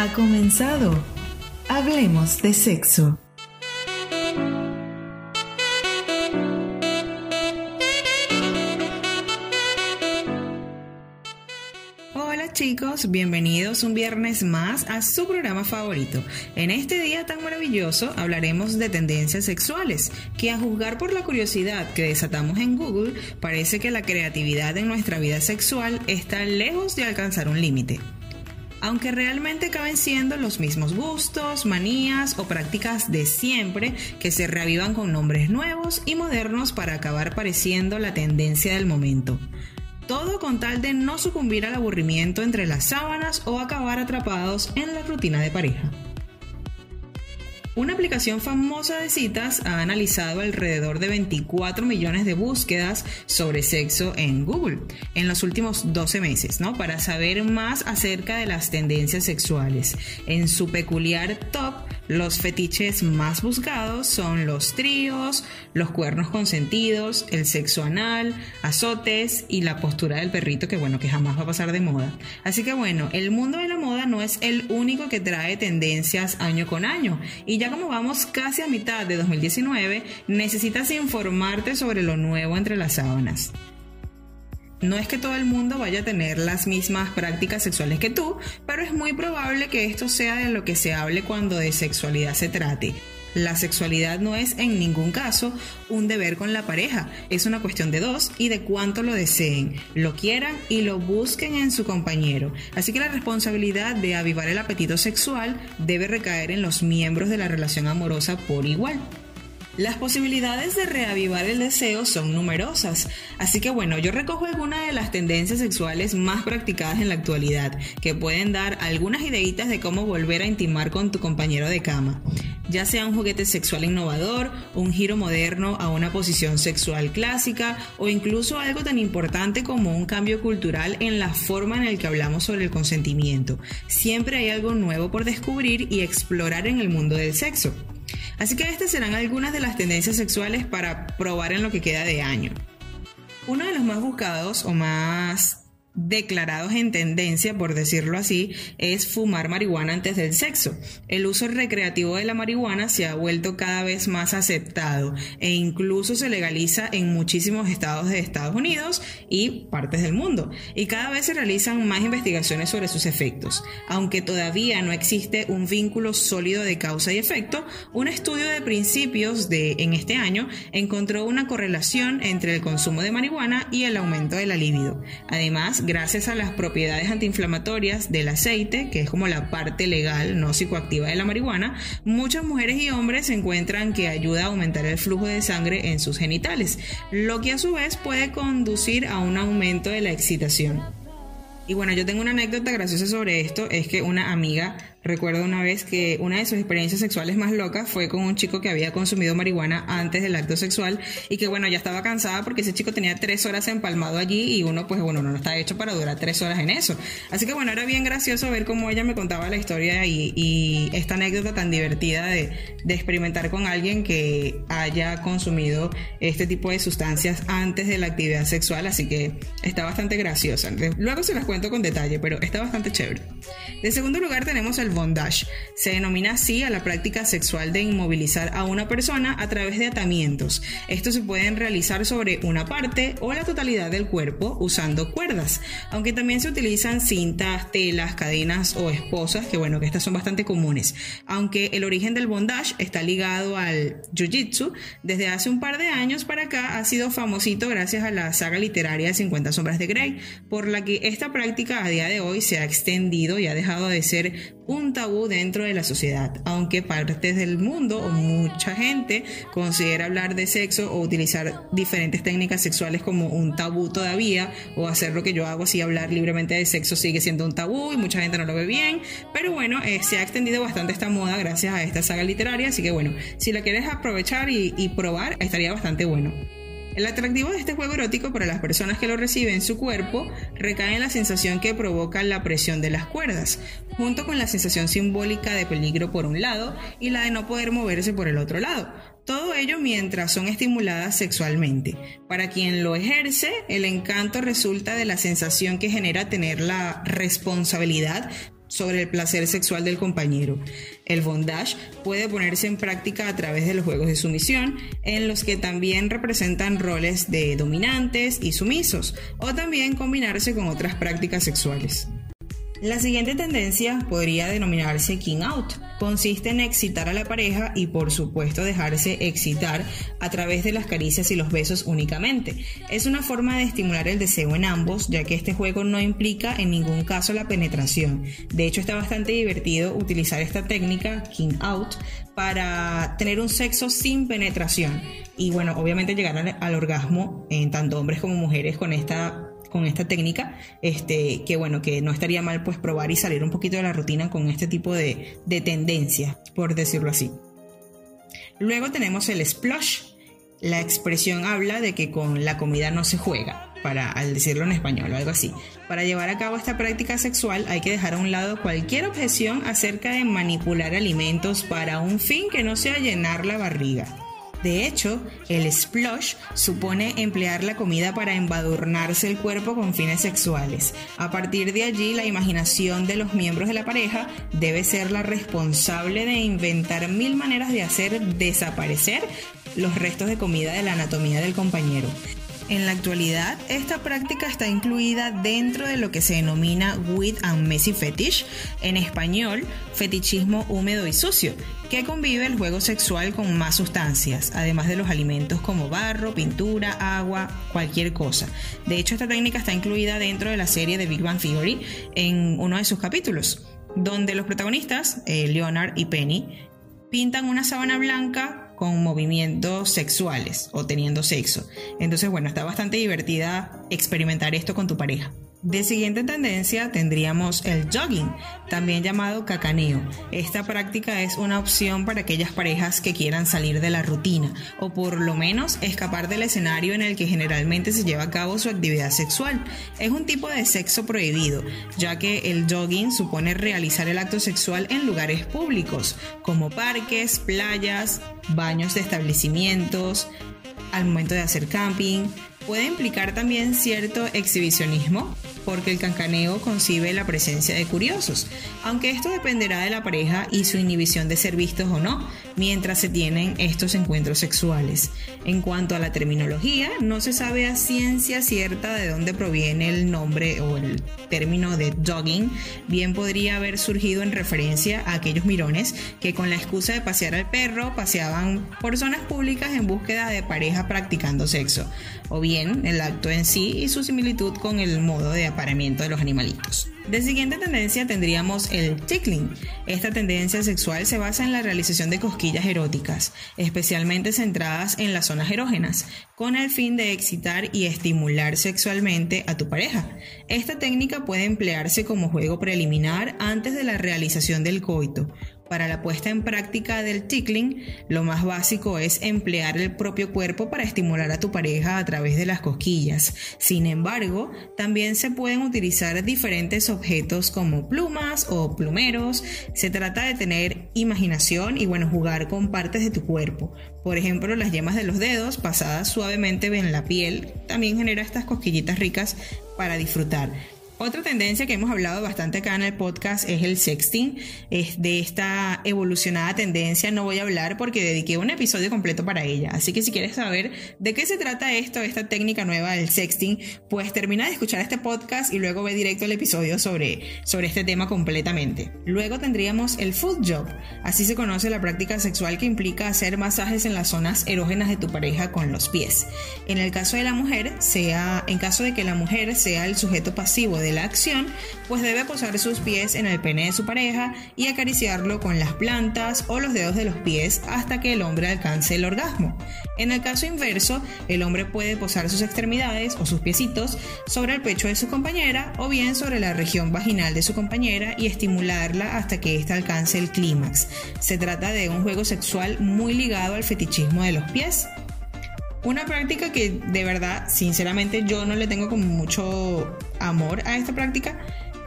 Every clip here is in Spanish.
Ha comenzado. Hablemos de sexo. Hola chicos, bienvenidos un viernes más a su programa favorito. En este día tan maravilloso hablaremos de tendencias sexuales, que a juzgar por la curiosidad que desatamos en Google, parece que la creatividad en nuestra vida sexual está lejos de alcanzar un límite aunque realmente caben siendo los mismos gustos, manías o prácticas de siempre que se reavivan con nombres nuevos y modernos para acabar pareciendo la tendencia del momento. Todo con tal de no sucumbir al aburrimiento entre las sábanas o acabar atrapados en la rutina de pareja. Una aplicación famosa de citas ha analizado alrededor de 24 millones de búsquedas sobre sexo en Google en los últimos 12 meses, ¿no? Para saber más acerca de las tendencias sexuales. En su peculiar top, los fetiches más buscados son los tríos, los cuernos consentidos, el sexo anal, azotes y la postura del perrito que bueno, que jamás va a pasar de moda. Así que bueno, el mundo de la moda no es el único que trae tendencias año con año y ya como vamos casi a mitad de 2019, necesitas informarte sobre lo nuevo entre las sábanas. No es que todo el mundo vaya a tener las mismas prácticas sexuales que tú, pero es muy probable que esto sea de lo que se hable cuando de sexualidad se trate. La sexualidad no es en ningún caso un deber con la pareja, es una cuestión de dos y de cuánto lo deseen, lo quieran y lo busquen en su compañero. Así que la responsabilidad de avivar el apetito sexual debe recaer en los miembros de la relación amorosa por igual. Las posibilidades de reavivar el deseo son numerosas, así que bueno, yo recojo algunas de las tendencias sexuales más practicadas en la actualidad, que pueden dar algunas ideitas de cómo volver a intimar con tu compañero de cama ya sea un juguete sexual innovador, un giro moderno a una posición sexual clásica o incluso algo tan importante como un cambio cultural en la forma en la que hablamos sobre el consentimiento. Siempre hay algo nuevo por descubrir y explorar en el mundo del sexo. Así que estas serán algunas de las tendencias sexuales para probar en lo que queda de año. Uno de los más buscados o más declarados en tendencia, por decirlo así, es fumar marihuana antes del sexo. El uso recreativo de la marihuana se ha vuelto cada vez más aceptado e incluso se legaliza en muchísimos estados de Estados Unidos y partes del mundo. Y cada vez se realizan más investigaciones sobre sus efectos. Aunque todavía no existe un vínculo sólido de causa y efecto, un estudio de principios de en este año encontró una correlación entre el consumo de marihuana y el aumento de la libido. Además, gracias a las propiedades antiinflamatorias del aceite, que es como la parte legal, no psicoactiva de la marihuana, muchas mujeres y hombres encuentran que ayuda a aumentar el flujo de sangre en sus genitales, lo que a su vez puede conducir a un aumento de la excitación. Y bueno, yo tengo una anécdota graciosa sobre esto, es que una amiga Recuerdo una vez que una de sus experiencias sexuales más locas fue con un chico que había consumido marihuana antes del acto sexual y que bueno, ya estaba cansada porque ese chico tenía tres horas empalmado allí y uno pues bueno, no está hecho para durar tres horas en eso. Así que bueno, era bien gracioso ver cómo ella me contaba la historia y, y esta anécdota tan divertida de, de experimentar con alguien que haya consumido este tipo de sustancias antes de la actividad sexual, así que está bastante graciosa. Luego se las cuento con detalle, pero está bastante chévere. De segundo lugar tenemos el bondage. Se denomina así a la práctica sexual de inmovilizar a una persona a través de atamientos. Estos se pueden realizar sobre una parte o la totalidad del cuerpo usando cuerdas, aunque también se utilizan cintas, telas, cadenas o esposas, que bueno, que estas son bastante comunes. Aunque el origen del bondage está ligado al jiu-jitsu, desde hace un par de años para acá ha sido famosito gracias a la saga literaria 50 sombras de Grey, por la que esta práctica a día de hoy se ha extendido y ha dejado de ser un tabú dentro de la sociedad, aunque partes del mundo o mucha gente considera hablar de sexo o utilizar diferentes técnicas sexuales como un tabú todavía, o hacer lo que yo hago así, hablar libremente de sexo sigue siendo un tabú y mucha gente no lo ve bien, pero bueno, eh, se ha extendido bastante esta moda gracias a esta saga literaria, así que bueno, si la quieres aprovechar y probar, estaría bastante bueno. El atractivo de este juego erótico para las personas que lo reciben en su cuerpo recae en la sensación que provoca la presión de las cuerdas, junto con la sensación simbólica de peligro por un lado y la de no poder moverse por el otro lado. Todo ello mientras son estimuladas sexualmente. Para quien lo ejerce, el encanto resulta de la sensación que genera tener la responsabilidad sobre el placer sexual del compañero. El bondage puede ponerse en práctica a través de los juegos de sumisión, en los que también representan roles de dominantes y sumisos, o también combinarse con otras prácticas sexuales. La siguiente tendencia podría denominarse king out. Consiste en excitar a la pareja y por supuesto dejarse excitar a través de las caricias y los besos únicamente. Es una forma de estimular el deseo en ambos, ya que este juego no implica en ningún caso la penetración. De hecho está bastante divertido utilizar esta técnica, king out, para tener un sexo sin penetración. Y bueno, obviamente llegar al, al orgasmo en tanto hombres como mujeres con esta con esta técnica, este, que bueno, que no estaría mal pues probar y salir un poquito de la rutina con este tipo de, de tendencia, por decirlo así. Luego tenemos el splush. La expresión habla de que con la comida no se juega, para al decirlo en español o algo así. Para llevar a cabo esta práctica sexual hay que dejar a un lado cualquier objeción acerca de manipular alimentos para un fin que no sea llenar la barriga. De hecho, el splush supone emplear la comida para embadurnarse el cuerpo con fines sexuales. A partir de allí, la imaginación de los miembros de la pareja debe ser la responsable de inventar mil maneras de hacer desaparecer los restos de comida de la anatomía del compañero. En la actualidad, esta práctica está incluida dentro de lo que se denomina Wet and Messy Fetish, en español, fetichismo húmedo y sucio, que convive el juego sexual con más sustancias, además de los alimentos como barro, pintura, agua, cualquier cosa. De hecho, esta técnica está incluida dentro de la serie de Big Bang Theory en uno de sus capítulos, donde los protagonistas, eh, Leonard y Penny, pintan una sábana blanca con movimientos sexuales o teniendo sexo. Entonces, bueno, está bastante divertida experimentar esto con tu pareja. De siguiente tendencia tendríamos el jogging, también llamado cacaneo. Esta práctica es una opción para aquellas parejas que quieran salir de la rutina o por lo menos escapar del escenario en el que generalmente se lleva a cabo su actividad sexual. Es un tipo de sexo prohibido, ya que el jogging supone realizar el acto sexual en lugares públicos, como parques, playas, baños de establecimientos, al momento de hacer camping. Puede implicar también cierto exhibicionismo, porque el cancaneo concibe la presencia de curiosos, aunque esto dependerá de la pareja y su inhibición de ser vistos o no, mientras se tienen estos encuentros sexuales. En cuanto a la terminología, no se sabe a ciencia cierta de dónde proviene el nombre o el término de dogging, bien podría haber surgido en referencia a aquellos mirones que con la excusa de pasear al perro paseaban por zonas públicas en búsqueda de pareja practicando sexo, o bien el acto en sí y su similitud con el modo de de los animalitos. De siguiente tendencia tendríamos el tickling. Esta tendencia sexual se basa en la realización de cosquillas eróticas, especialmente centradas en las zonas erógenas, con el fin de excitar y estimular sexualmente a tu pareja. Esta técnica puede emplearse como juego preliminar antes de la realización del coito para la puesta en práctica del tickling, lo más básico es emplear el propio cuerpo para estimular a tu pareja a través de las cosquillas. Sin embargo, también se pueden utilizar diferentes objetos como plumas o plumeros. Se trata de tener imaginación y bueno, jugar con partes de tu cuerpo. Por ejemplo, las yemas de los dedos pasadas suavemente en la piel también genera estas cosquillitas ricas para disfrutar. Otra tendencia que hemos hablado bastante acá en el podcast es el sexting. Es de esta evolucionada tendencia no voy a hablar porque dediqué un episodio completo para ella. Así que si quieres saber de qué se trata esto, esta técnica nueva del sexting, pues termina de escuchar este podcast y luego ve directo el episodio sobre, sobre este tema completamente. Luego tendríamos el food job. Así se conoce la práctica sexual que implica hacer masajes en las zonas erógenas de tu pareja con los pies. En el caso de la mujer, sea, en caso de que la mujer sea el sujeto pasivo de la acción, pues debe posar sus pies en el pene de su pareja y acariciarlo con las plantas o los dedos de los pies hasta que el hombre alcance el orgasmo. En el caso inverso, el hombre puede posar sus extremidades o sus piecitos sobre el pecho de su compañera o bien sobre la región vaginal de su compañera y estimularla hasta que ésta alcance el clímax. Se trata de un juego sexual muy ligado al fetichismo de los pies. Una práctica que de verdad, sinceramente, yo no le tengo como mucho amor a esta práctica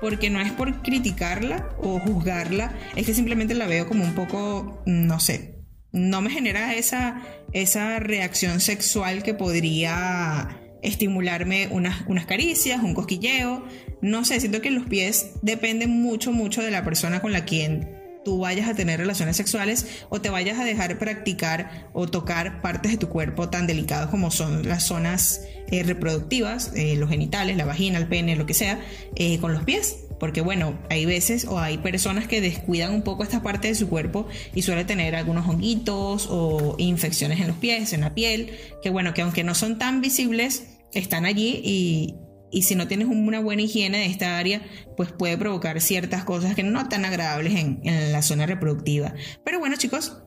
porque no es por criticarla o juzgarla, es que simplemente la veo como un poco, no sé, no me genera esa, esa reacción sexual que podría estimularme unas, unas caricias, un cosquilleo. No sé, siento que los pies dependen mucho, mucho de la persona con la quien tú vayas a tener relaciones sexuales o te vayas a dejar practicar o tocar partes de tu cuerpo tan delicados como son las zonas eh, reproductivas, eh, los genitales, la vagina, el pene, lo que sea, eh, con los pies. Porque bueno, hay veces o hay personas que descuidan un poco esta parte de su cuerpo y suele tener algunos honguitos o infecciones en los pies, en la piel, que bueno, que aunque no son tan visibles, están allí y, y si no tienes una buena higiene de esta área, pues puede provocar ciertas cosas que no tan agradables en, en la zona reproductiva. Pero bueno chicos,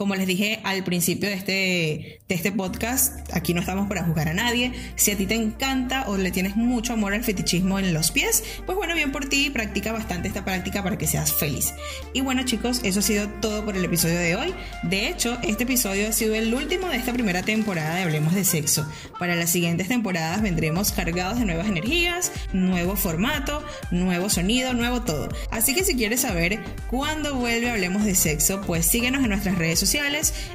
como les dije al principio de este, de este podcast, aquí no estamos para juzgar a nadie. Si a ti te encanta o le tienes mucho amor al fetichismo en los pies, pues bueno, bien por ti, practica bastante esta práctica para que seas feliz. Y bueno chicos, eso ha sido todo por el episodio de hoy. De hecho, este episodio ha sido el último de esta primera temporada de Hablemos de Sexo. Para las siguientes temporadas vendremos cargados de nuevas energías, nuevo formato, nuevo sonido, nuevo todo. Así que si quieres saber cuándo vuelve Hablemos de Sexo, pues síguenos en nuestras redes sociales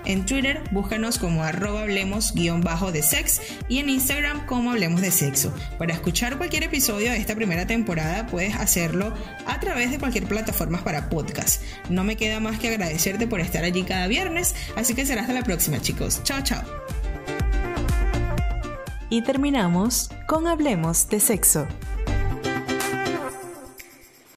en Twitter, búscanos como arroba hablemos guion bajo de sex y en Instagram como hablemos de sexo. Para escuchar cualquier episodio de esta primera temporada puedes hacerlo a través de cualquier plataforma para podcast. No me queda más que agradecerte por estar allí cada viernes, así que será hasta la próxima chicos. Chao, chao. Y terminamos con Hablemos de Sexo.